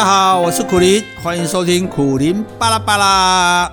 大家好，我是苦林，欢迎收听苦林巴拉巴拉。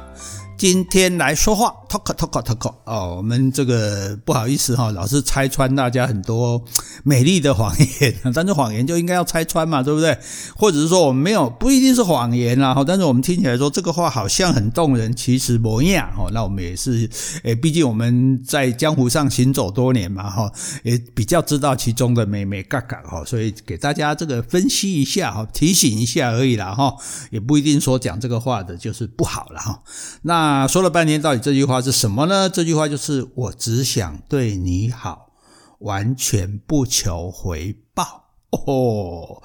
今天来说话，talk talk talk 哦，我们这个不好意思哈，老是拆穿大家很多美丽的谎言，但是谎言就应该要拆穿嘛，对不对？或者是说我们没有不一定是谎言啦，哈，但是我们听起来说这个话好像很动人，其实不一样哈。那我们也是，诶，毕竟我们在江湖上行走多年嘛，哈，也比较知道其中的美美嘎嘎哈，所以给大家这个分析一下哈，提醒一下而已啦，哈，也不一定说讲这个话的就是不好了哈。那说了半天，到底这句话是什么呢？这句话就是“我只想对你好，完全不求回报”。哦。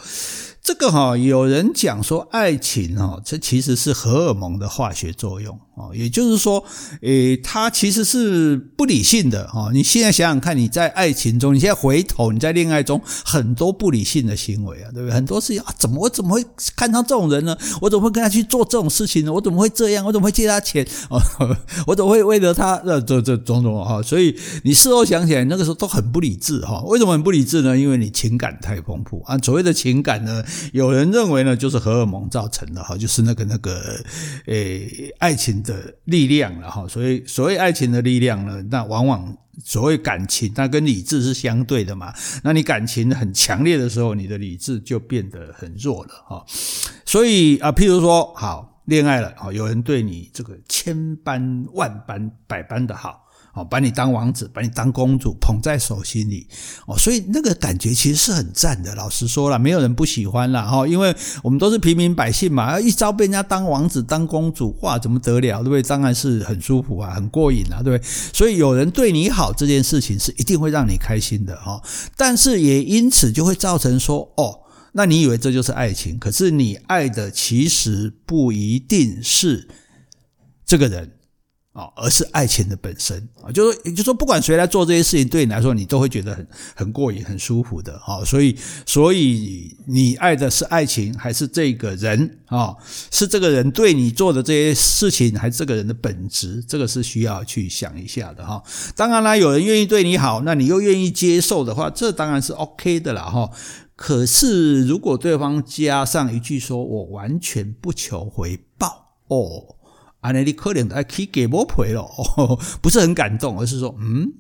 这个哈，有人讲说，爱情哦，这其实是荷尔蒙的化学作用哦，也就是说，诶，它其实是不理性的哈。你现在想想看，你在爱情中，你现在回头，你在恋爱中，很多不理性的行为啊，对不对？很多事情啊，怎么我怎么会看上这种人呢？我怎么会跟他去做这种事情呢？我怎么会这样？我怎么会借他钱？哦，我怎么会为了他这这这种种哈？所以你事后想起来，那个时候都很不理智哈。为什么很不理智呢？因为你情感太丰富啊。所谓的情感呢？有人认为呢，就是荷尔蒙造成的哈，就是那个那个，诶，爱情的力量了哈。所以所谓爱情的力量呢，那往往所谓感情，那跟理智是相对的嘛。那你感情很强烈的时候，你的理智就变得很弱了哈。所以啊，譬如说，好，恋爱了啊，有人对你这个千般万般百般的好。哦，把你当王子，把你当公主，捧在手心里，哦，所以那个感觉其实是很赞的。老实说了，没有人不喜欢啦，哈，因为我们都是平民百姓嘛，一朝被人家当王子、当公主，哇，怎么得了，对不对？当然是很舒服啊，很过瘾啊，对不对？所以有人对你好这件事情是一定会让你开心的，哈。但是也因此就会造成说，哦，那你以为这就是爱情？可是你爱的其实不一定是这个人。啊，而是爱情的本身啊，就是说，就说，不管谁来做这些事情，对你来说，你都会觉得很很过瘾、很舒服的啊。所以，所以你爱的是爱情，还是这个人啊？是这个人对你做的这些事情，还是这个人的本质？这个是需要去想一下的哈。当然啦，有人愿意对你好，那你又愿意接受的话，这当然是 OK 的啦哈。可是，如果对方加上一句说“我完全不求回报”，哦。啊，那你可能还可以给我赔了，不是很感动，而是说，嗯，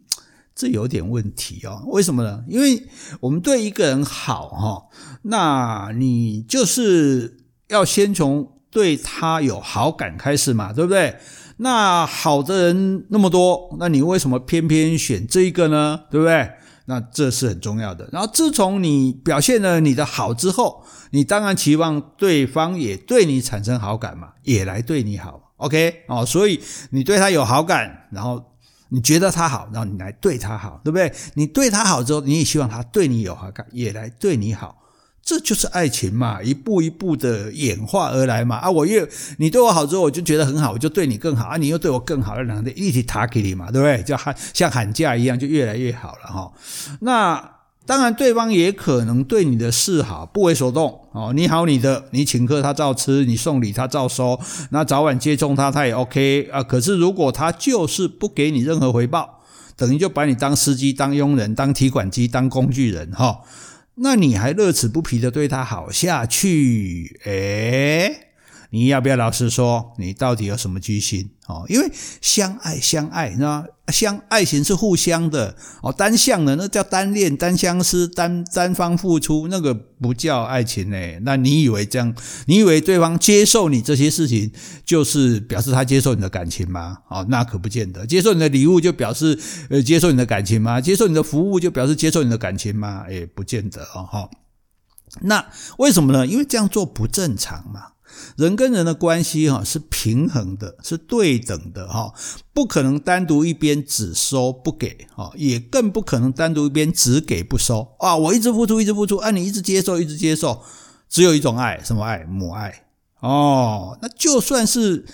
这有点问题哦。为什么呢？因为我们对一个人好哈，那你就是要先从对他有好感开始嘛，对不对？那好的人那么多，那你为什么偏偏选这一个呢？对不对？那这是很重要的。然后自从你表现了你的好之后，你当然期望对方也对你产生好感嘛，也来对你好。OK 哦，所以你对他有好感，然后你觉得他好，然后你来对他好，对不对？你对他好之后，你也希望他对你有好感，也来对你好，这就是爱情嘛，一步一步的演化而来嘛。啊，我越你对我好之后，我就觉得很好，我就对你更好啊，你又对我更好，两个人一起塔给你嘛，对不对？就喊像喊价一样，就越来越好了哈。那。当然，对方也可能对你的示好不为所动哦。你好，你的，你请客他照吃，你送礼他照收，那早晚接送他他也 OK 啊。可是如果他就是不给你任何回报，等于就把你当司机、当佣人、当提款机、当工具人哈，那你还乐此不疲的对他好下去？诶你要不要老实说，你到底有什么居心哦？因为相爱相爱，你知道吗？相爱情是互相的哦，单向的那叫单恋、单相思、单单方付出，那个不叫爱情呢。那你以为这样？你以为对方接受你这些事情，就是表示他接受你的感情吗？哦，那可不见得。接受你的礼物就表示呃接受你的感情吗？接受你的服务就表示接受你的感情吗？也不见得哦。哈，那为什么呢？因为这样做不正常嘛。人跟人的关系哈是平衡的，是对等的哈，不可能单独一边只收不给哈，也更不可能单独一边只给不收啊！我一直付出，一直付出，啊，你一直接受，一直接受，只有一种爱，什么爱？母爱哦。那就算是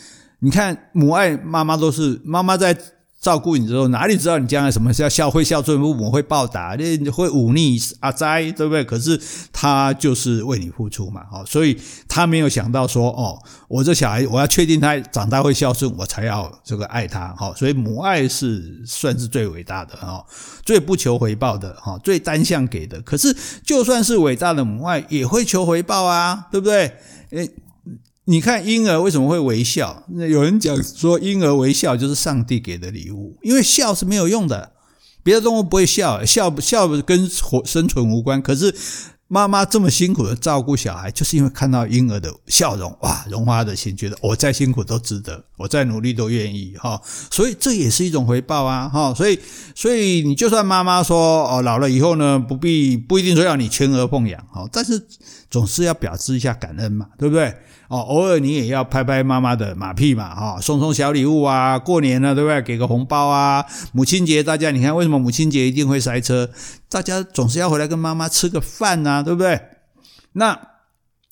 你看母爱，妈妈都是妈妈在照顾你之后，哪里知道你将来什么是要孝会孝顺父母会报答，你会忤逆阿哉，对不对？可是他就是为你付出嘛，哦，所以他没有想到说，哦，我这小孩我要确定他长大会孝顺，我才要这个爱他，所以母爱是算是最伟大的，最不求回报的，最单向给的。可是就算是伟大的母爱，也会求回报啊，对不对？诶你看婴儿为什么会微笑？那有人讲说婴儿微笑就是上帝给的礼物，因为笑是没有用的，别的动物不会笑，笑笑跟活生存无关。可是妈妈这么辛苦的照顾小孩，就是因为看到婴儿的笑容，哇，融化的心，觉得我再辛苦都值得，我再努力都愿意哈。所以这也是一种回报啊哈。所以所以你就算妈妈说哦，老了以后呢，不必不一定说要你全额奉养哈，但是总是要表示一下感恩嘛，对不对？哦，偶尔你也要拍拍妈妈的马屁嘛，哈，送送小礼物啊，过年了对不对？给个红包啊，母亲节大家你看为什么母亲节一定会塞车？大家总是要回来跟妈妈吃个饭呐，对不对？那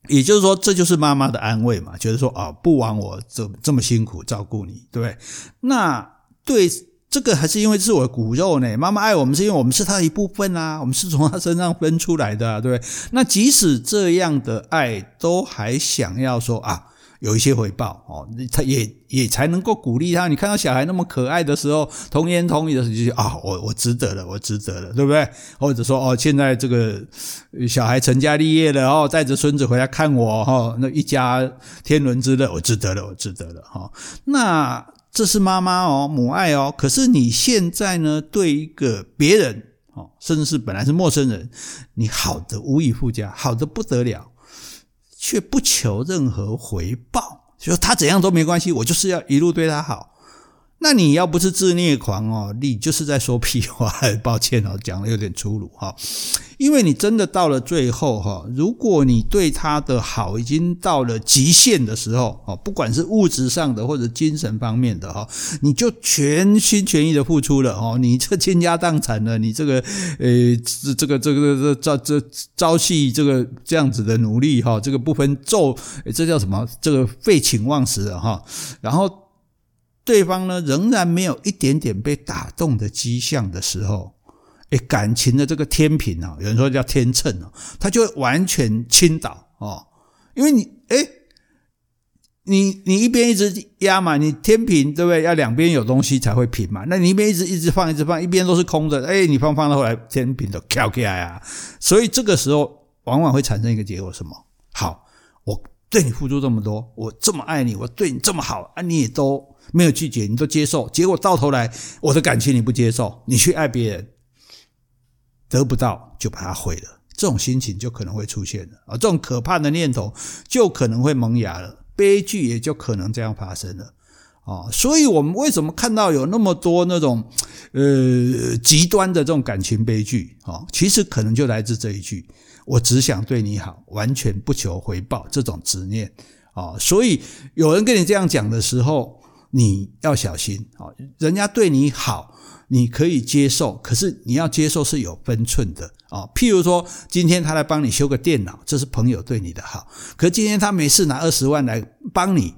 也就是说，这就是妈妈的安慰嘛，觉得说啊，不枉我这这么辛苦照顾你，对不对？那对。这个还是因为是我的骨肉呢，妈妈爱我们是因为我们是她的一部分啊，我们是从她身上分出来的啊，对不对？那即使这样的爱，都还想要说啊，有一些回报哦，他也也才能够鼓励他。你看到小孩那么可爱的时候，童言童语的时候，就啊，我我值得了，我值得了，对不对？或者说哦，现在这个小孩成家立业了哦，带着孙子回来看我哈，那一家天伦之乐，我值得了，我值得了哈。那。这是妈妈哦，母爱哦。可是你现在呢，对一个别人哦，甚至是本来是陌生人，你好的无以复加，好的不得了，却不求任何回报，就说他怎样都没关系，我就是要一路对他好。那你要不是自虐狂哦，你就是在说屁话。抱歉哦，讲的有点粗鲁哈。因为你真的到了最后哈，如果你对他的好已经到了极限的时候哦，不管是物质上的或者精神方面的哈，你就全心全意的付出了哦，你这倾家荡产了，你这个呃这这个这个这朝这朝夕这个这样子的努力哈，这个不分昼，这叫什么？这个废寝忘食了哈，然后。对方呢，仍然没有一点点被打动的迹象的时候，哎，感情的这个天平啊，有人说叫天秤啊，它就会完全倾倒哦。因为你，哎，你你一边一直压嘛，你天平对不对？要两边有东西才会平嘛。那你一边一直一直放一直放，一边都是空的，哎，你放放到后来天平都翘起来啊。所以这个时候往往会产生一个结果，什么？好，我对你付出这么多，我这么爱你，我对你这么好啊，你也都。没有拒绝，你都接受，结果到头来，我的感情你不接受，你去爱别人，得不到就把它毁了，这种心情就可能会出现了啊，这种可怕的念头就可能会萌芽了，悲剧也就可能这样发生了啊。所以，我们为什么看到有那么多那种呃极端的这种感情悲剧啊？其实可能就来自这一句：我只想对你好，完全不求回报，这种执念啊。所以，有人跟你这样讲的时候，你要小心啊！人家对你好，你可以接受，可是你要接受是有分寸的啊。譬如说，今天他来帮你修个电脑，这是朋友对你的好。可今天他没事拿二十万来帮你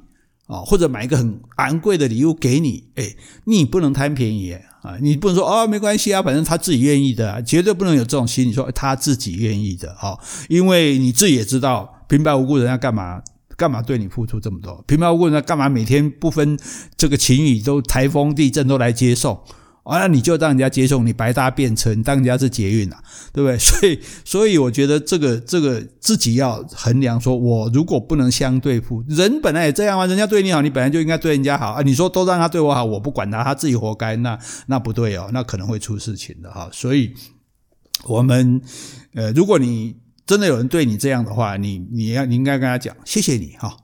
啊，或者买一个很昂贵的礼物给你，诶，你不能贪便宜啊！你不能说哦，没关系啊，反正他自己愿意的，绝对不能有这种心理，说他自己愿意的哦，因为你自己也知道，平白无故人家干嘛？干嘛对你付出这么多？平白无故呢？干嘛每天不分这个晴雨都台风地震都来接送？啊，那你就让人家接送，你白搭便车，你当人家是捷运啊，对不对？所以，所以我觉得这个这个自己要衡量，说我如果不能相对付，人本来也这样啊，人家对你好，你本来就应该对人家好啊。你说都让他对我好，我不管他，他自己活该，那那不对哦，那可能会出事情的哈。所以，我们呃，如果你。真的有人对你这样的话，你你要你应该跟他讲，谢谢你哈，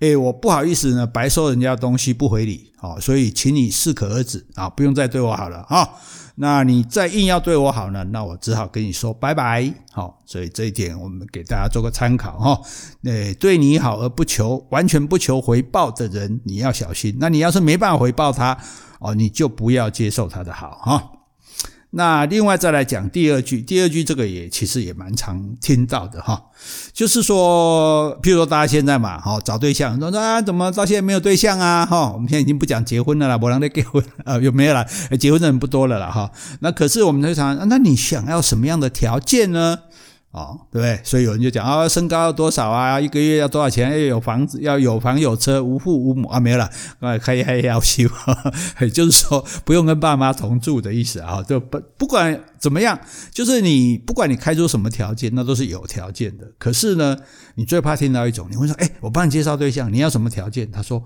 诶，我不好意思呢，白收人家东西不回礼，好，所以请你适可而止啊，不用再对我好了哈。那你再硬要对我好呢，那我只好跟你说拜拜。好，所以这一点我们给大家做个参考哈。诶，对你好而不求完全不求回报的人，你要小心。那你要是没办法回报他哦，你就不要接受他的好哈。那另外再来讲第二句，第二句这个也其实也蛮常听到的哈，就是说，譬如说大家现在嘛，哈，找对象，说啊，怎么到现在没有对象啊？哈，我们现在已经不讲结婚了啦，不让他结婚呃，有没有啦？结婚的人不多了啦，哈。那可是我们通常，那你想要什么样的条件呢？哦，对不对？所以有人就讲啊，身高要多少啊？一个月要多少钱？要有房子，要有房有车，无父无母啊？没有了，啊，可以还要求，也 就是说不用跟爸妈同住的意思啊。就不不管怎么样，就是你不管你开出什么条件，那都是有条件的。可是呢，你最怕听到一种，你会说，哎，我帮你介绍对象，你要什么条件？他说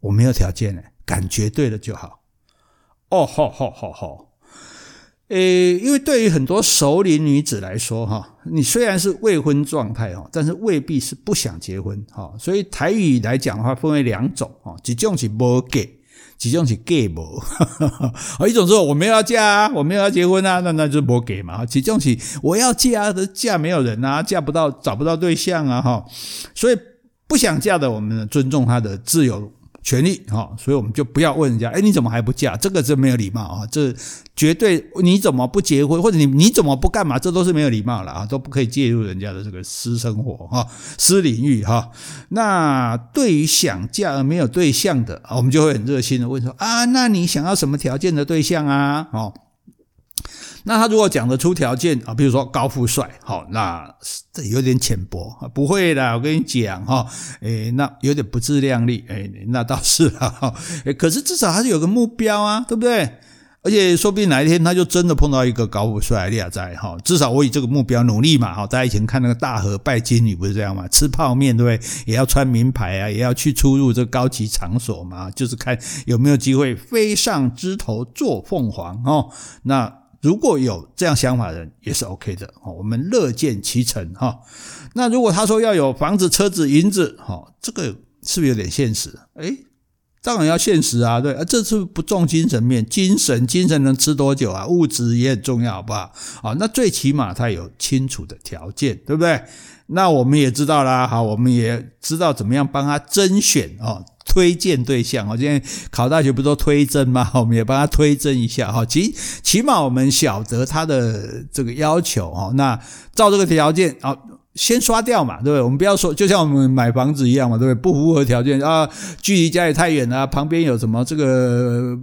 我没有条件呢，感觉对了就好。哦，好好好好。诶，因为对于很多熟龄女子来说，哈，你虽然是未婚状态哦，但是未必是不想结婚，哈，所以台语来讲的话，分为两种，哈，一种是无给，一种是给无，啊，一种说我没有要嫁啊，我没有要结婚啊，那那就无给嘛，一种是我要嫁的嫁没有人啊，嫁不到找不到对象啊，哈，所以不想嫁的，我们尊重她的自由。权利哈，所以我们就不要问人家，哎，你怎么还不嫁？这个是没有礼貌啊，这绝对你怎么不结婚，或者你你怎么不干嘛？这都是没有礼貌了啊，都不可以介入人家的这个私生活哈、私领域哈。那对于想嫁而没有对象的，我们就会很热心的问说啊，那你想要什么条件的对象啊？哦。那他如果讲得出条件啊，比如说高富帅，好，那这有点浅薄，不会的，我跟你讲哈，诶，那有点不自量力，诶，那倒是哈，诶，可是至少还是有个目标啊，对不对？而且说不定哪一天他就真的碰到一个高富帅，厉害在哈，至少我以这个目标努力嘛，哈，大家以前看那个大河拜金女不是这样嘛，吃泡面对不对？也要穿名牌啊，也要去出入这高级场所嘛，就是看有没有机会飞上枝头做凤凰哦，那。如果有这样想法的人也是 OK 的哦，我们乐见其成哈。那如果他说要有房子、车子、银子，哈，这个是不是有点现实？诶，当然要现实啊，对，这是不重精神面，精神精神能吃多久啊？物质也很重要，好不好？啊，那最起码他有清楚的条件，对不对？那我们也知道啦，好，我们也知道怎么样帮他甄选哦。推荐对象，我今天考大学不都推甄吗？我们也帮他推甄一下哈，起起码我们晓得他的这个要求哈。那照这个条件啊，先刷掉嘛，对不对？我们不要说，就像我们买房子一样嘛，对不对？不符合条件啊，距离家里太远啊，旁边有什么这个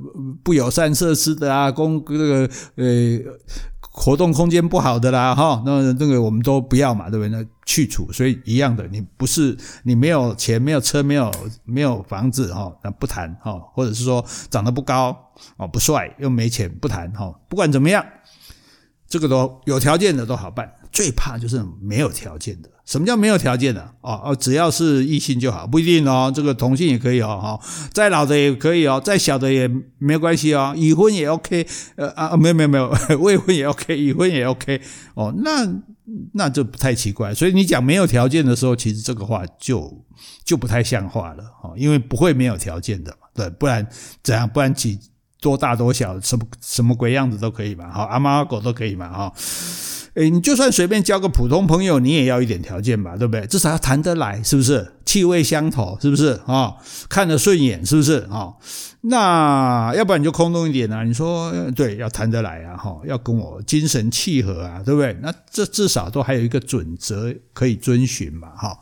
不友善设施的啊，公这个呃。活动空间不好的啦，哈，那这个我们都不要嘛，对不对？那去除，所以一样的，你不是你没有钱、没有车、没有没有房子，哈，那不谈，哈，或者是说长得不高，哦，不帅又没钱，不谈，哈，不管怎么样，这个都有条件的都好办，最怕就是没有条件的。什么叫没有条件的？哦哦，只要是异性就好，不一定哦。这个同性也可以哦，哈，再老的也可以哦，再小的也没关系哦，已婚也 OK，呃啊，没有没有没有，未婚也 OK，已婚也 OK，哦，那那就不太奇怪。所以你讲没有条件的时候，其实这个话就就不太像话了，哈，因为不会没有条件的，对，不然怎样？不然几多大多小，什么什么鬼样子都可以嘛，哈，阿猫阿狗都可以嘛，哈。诶，你就算随便交个普通朋友，你也要一点条件吧，对不对？至少要谈得来，是不是？气味相投，是不是？啊、看得顺眼，是不是？啊、那要不然你就空洞一点啊。你说对，要谈得来啊，哈，要跟我精神契合啊，对不对？那这至少都还有一个准则可以遵循嘛，哈、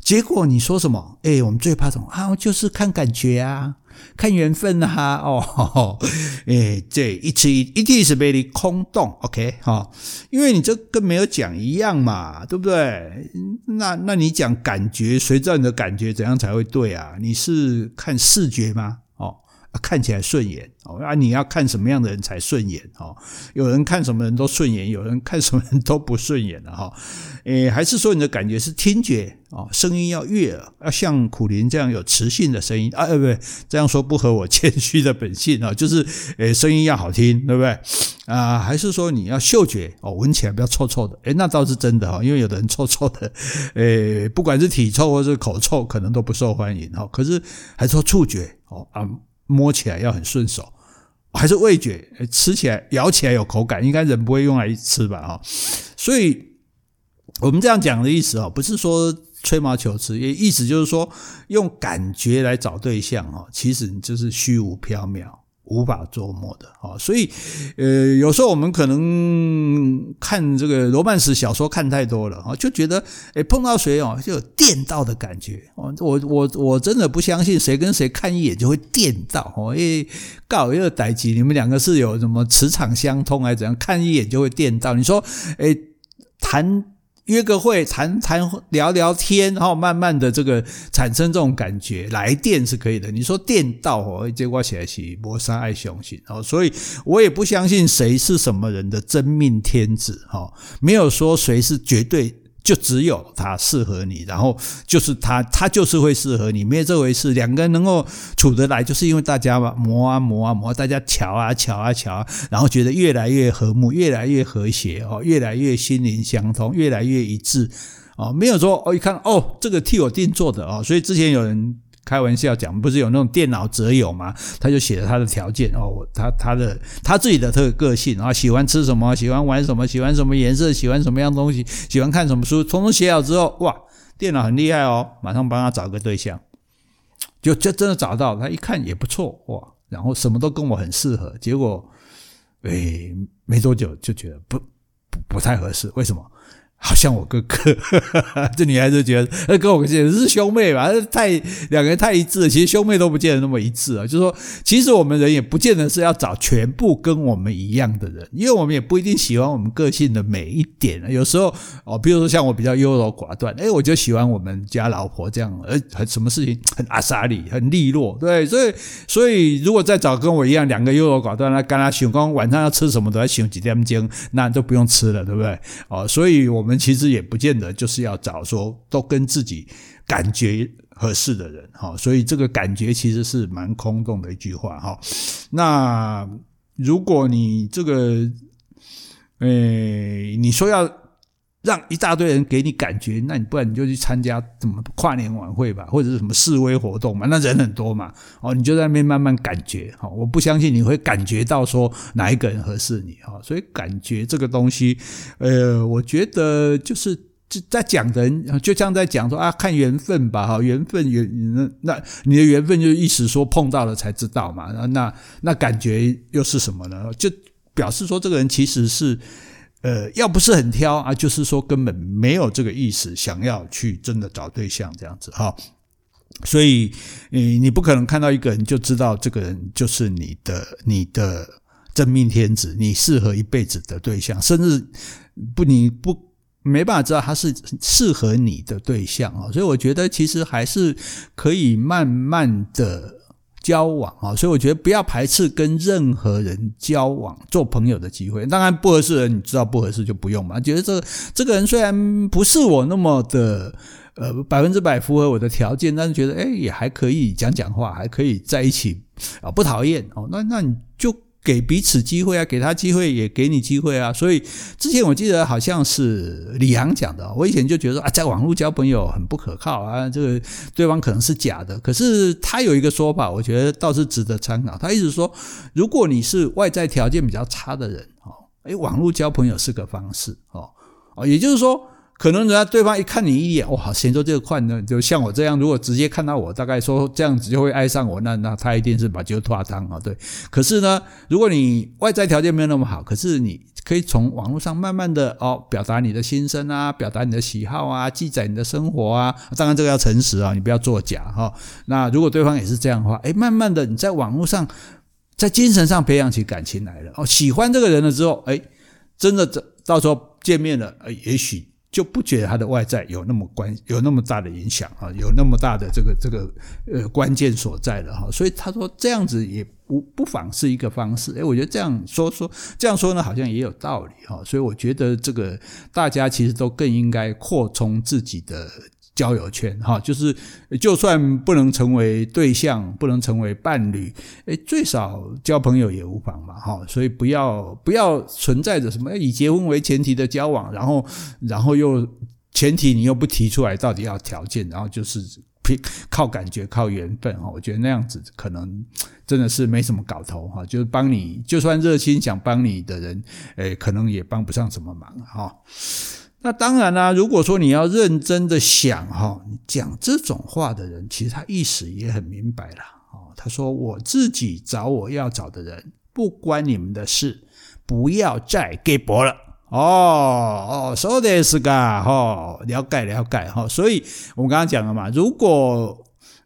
结果你说什么？诶，我们最怕什么啊？就是看感觉啊。看缘分啊，哦，诶，这一次一定是被你空洞，OK 哈，因为你这跟没有讲一样嘛，对不对？那那你讲感觉，谁知道你的感觉怎样才会对啊？你是看视觉吗？看起来顺眼哦。啊，你要看什么样的人才顺眼哦？有人看什么人都顺眼，有人看什么人都不顺眼的哈。诶，还是说你的感觉是听觉哦？声音要悦耳，要像苦苓这样有磁性的声音啊？呃不对，这样说不合我谦虚的本性啊。就是诶，声音要好听，对不对？啊，还是说你要嗅觉哦？闻起来不要臭臭的。诶，那倒是真的哈，因为有的人臭臭的，诶，不管是体臭或是口臭，可能都不受欢迎哈。可是还说触觉哦啊，摸起来要很顺手。还是味觉，吃起来、咬起来有口感，应该人不会用来吃吧？哈，所以我们这样讲的意思啊，不是说吹毛求疵，也意思就是说用感觉来找对象啊，其实你就是虚无缥缈、无法琢磨的啊。所以，呃，有时候我们可能看这个罗曼史小说看太多了啊，就觉得诶碰到谁哦就有电到的感觉哦。我我我真的不相信谁跟谁看一眼就会电到哦，因为告一个代志，你们两个是有什么磁场相通还是怎样？看一眼就会电到？你说诶谈。约个会，谈谈聊聊天，然后慢慢的这个产生这种感觉，来电是可以的。你说电到哦，结果起来是爱相信哦，所以我也不相信谁是什么人的真命天子哈，没有说谁是绝对。就只有他适合你，然后就是他，他就是会适合你，没有这回事。两个人能够处得来，就是因为大家嘛磨啊磨啊磨，大家瞧啊瞧啊瞧，然后觉得越来越和睦，越来越和谐哦，越来越心灵相通，越来越一致哦。没有说哦，一看哦，这个替我定做的哦，所以之前有人。开玩笑讲，不是有那种电脑择友吗？他就写了他的条件哦，他他的他自己的特个性啊，喜欢吃什么，喜欢玩什么，喜欢什么颜色，喜欢什么样东西，喜欢看什么书，统统写好之后，哇，电脑很厉害哦，马上帮他找个对象，就就真的找到，他一看也不错哇，然后什么都跟我很适合，结果，哎，没多久就觉得不不不太合适，为什么？好像我哥哥，这女孩子觉得，跟我简直是兄妹吧？太两个人太一致了。其实兄妹都不见得那么一致啊。就是说，其实我们人也不见得是要找全部跟我们一样的人，因为我们也不一定喜欢我们个性的每一点。有时候哦，比如说像我比较优柔寡断，哎，我就喜欢我们家老婆这样，呃，很什么事情很阿莎里，很利落，对。所以，所以如果再找跟我一样两个优柔寡断，那跟他想光晚上要吃什么都要想几点钟，那都不用吃了，对不对？哦，所以我我们其实也不见得就是要找说都跟自己感觉合适的人哈，所以这个感觉其实是蛮空洞的一句话哈。那如果你这个，诶，你说要。让一大堆人给你感觉，那你不然你就去参加什么跨年晚会吧，或者是什么示威活动嘛，那人很多嘛，哦，你就在那边慢慢感觉，哈，我不相信你会感觉到说哪一个人合适你，哈，所以感觉这个东西，呃，我觉得就是在讲人，就像在讲说啊，看缘分吧，哈，缘分缘那那你的缘分就意思说碰到了才知道嘛，那那那感觉又是什么呢？就表示说这个人其实是。呃，要不是很挑啊，就是说根本没有这个意思，想要去真的找对象这样子哈。所以，你你不可能看到一个人就知道这个人就是你的你的真命天子，你适合一辈子的对象，甚至不你不没办法知道他是适合你的对象啊。所以，我觉得其实还是可以慢慢的。交往啊，所以我觉得不要排斥跟任何人交往、做朋友的机会。当然不合适的人，你知道不合适就不用嘛。觉得这这个人虽然不是我那么的呃百分之百符合我的条件，但是觉得哎也还可以讲讲话，还可以在一起啊，不讨厌哦。那那你就。给彼此机会啊，给他机会，也给你机会啊。所以之前我记得好像是李阳讲的，我以前就觉得啊，在网络交朋友很不可靠啊，这个对方可能是假的。可是他有一个说法，我觉得倒是值得参考。他意思说，如果你是外在条件比较差的人哦，诶，网络交朋友是个方式哦哦，也就是说。可能人家对方一看你一眼，哇，先说这个快呢，就像我这样，如果直接看到我，大概说这样子就会爱上我，那那他一定是把酒托汤啊，对。可是呢，如果你外在条件没有那么好，可是你可以从网络上慢慢的哦，表达你的心声啊，表达你的喜好啊，记载你的生活啊，当然这个要诚实啊，你不要作假哈。那如果对方也是这样的话，诶，慢慢的你在网络上，在精神上培养起感情来了哦，喜欢这个人了之后，诶，真的这到时候见面了，诶，也许。就不觉得他的外在有那么关有那么大的影响啊，有那么大的这个这个呃关键所在了哈，所以他说这样子也不不妨是一个方式，诶，我觉得这样说说这样说呢，好像也有道理哈，所以我觉得这个大家其实都更应该扩充自己的。交友圈哈，就是就算不能成为对象，不能成为伴侣，诶，最少交朋友也无妨嘛哈。所以不要不要存在着什么以结婚为前提的交往，然后然后又前提你又不提出来到底要条件，然后就是靠感觉靠缘分哈。我觉得那样子可能真的是没什么搞头哈。就是帮你就算热心想帮你的人，诶，可能也帮不上什么忙哈。那当然啦，如果说你要认真的想哈，讲这种话的人，其实他意思也很明白了。哦，他说我自己找我要找的人，不关你们的事，不要再给博了。哦哦，说的是个哈，了解了解哈。所以我们刚刚讲了嘛，如果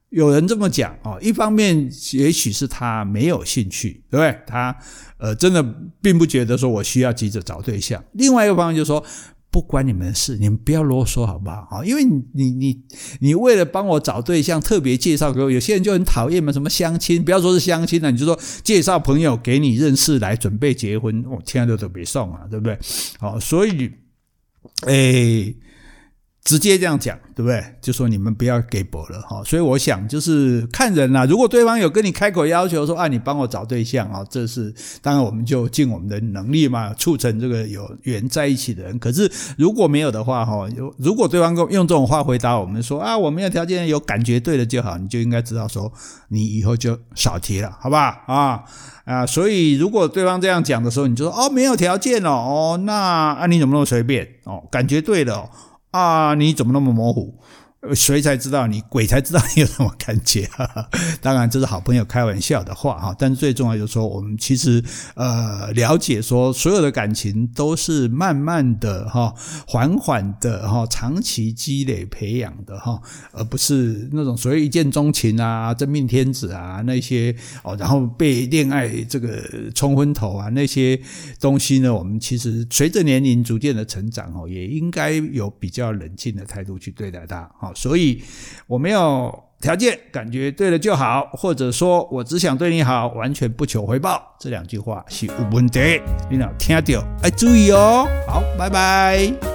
有人这么讲哦，一方面也许是他没有兴趣，对不对？他呃真的并不觉得说我需要急着找对象。另外一个方面就是说，不关你们的事，你们不要啰嗦好不好？因为你你你你为了帮我找对象，特别介绍给我，有些人就很讨厌嘛，什么相亲，不要说是相亲了，你就说介绍朋友给你认识来准备结婚，我天都都别送啊，对不对？好，所以，诶。直接这样讲，对不对？就说你们不要给博了哈。所以我想就是看人啦。如果对方有跟你开口要求说啊，你帮我找对象啊，这是当然我们就尽我们的能力嘛，促成这个有缘在一起的人。可是如果没有的话哈，如果对方用这种话回答我们说啊，我没有条件，有感觉对了就好，你就应该知道说，你以后就少提了，好吧？啊啊，所以如果对方这样讲的时候，你就说哦，没有条件哦，哦，那啊你怎么那么随便哦？感觉对了。啊，你怎么那么模糊？谁才知道你？鬼才知道你有什么感觉？哈哈，当然这是好朋友开玩笑的话哈，但是最重要就是说，我们其实呃了解说，所有的感情都是慢慢的哈、缓缓的哈、长期积累培养的哈，而不是那种所谓一见钟情啊、真命天子啊那些哦，然后被恋爱这个冲昏头啊那些东西呢，我们其实随着年龄逐渐的成长哦，也应该有比较冷静的态度去对待它哈。所以我没有条件，感觉对了就好，或者说我只想对你好，完全不求回报。这两句话是有问题，你要听到，要注意哦。好，拜拜。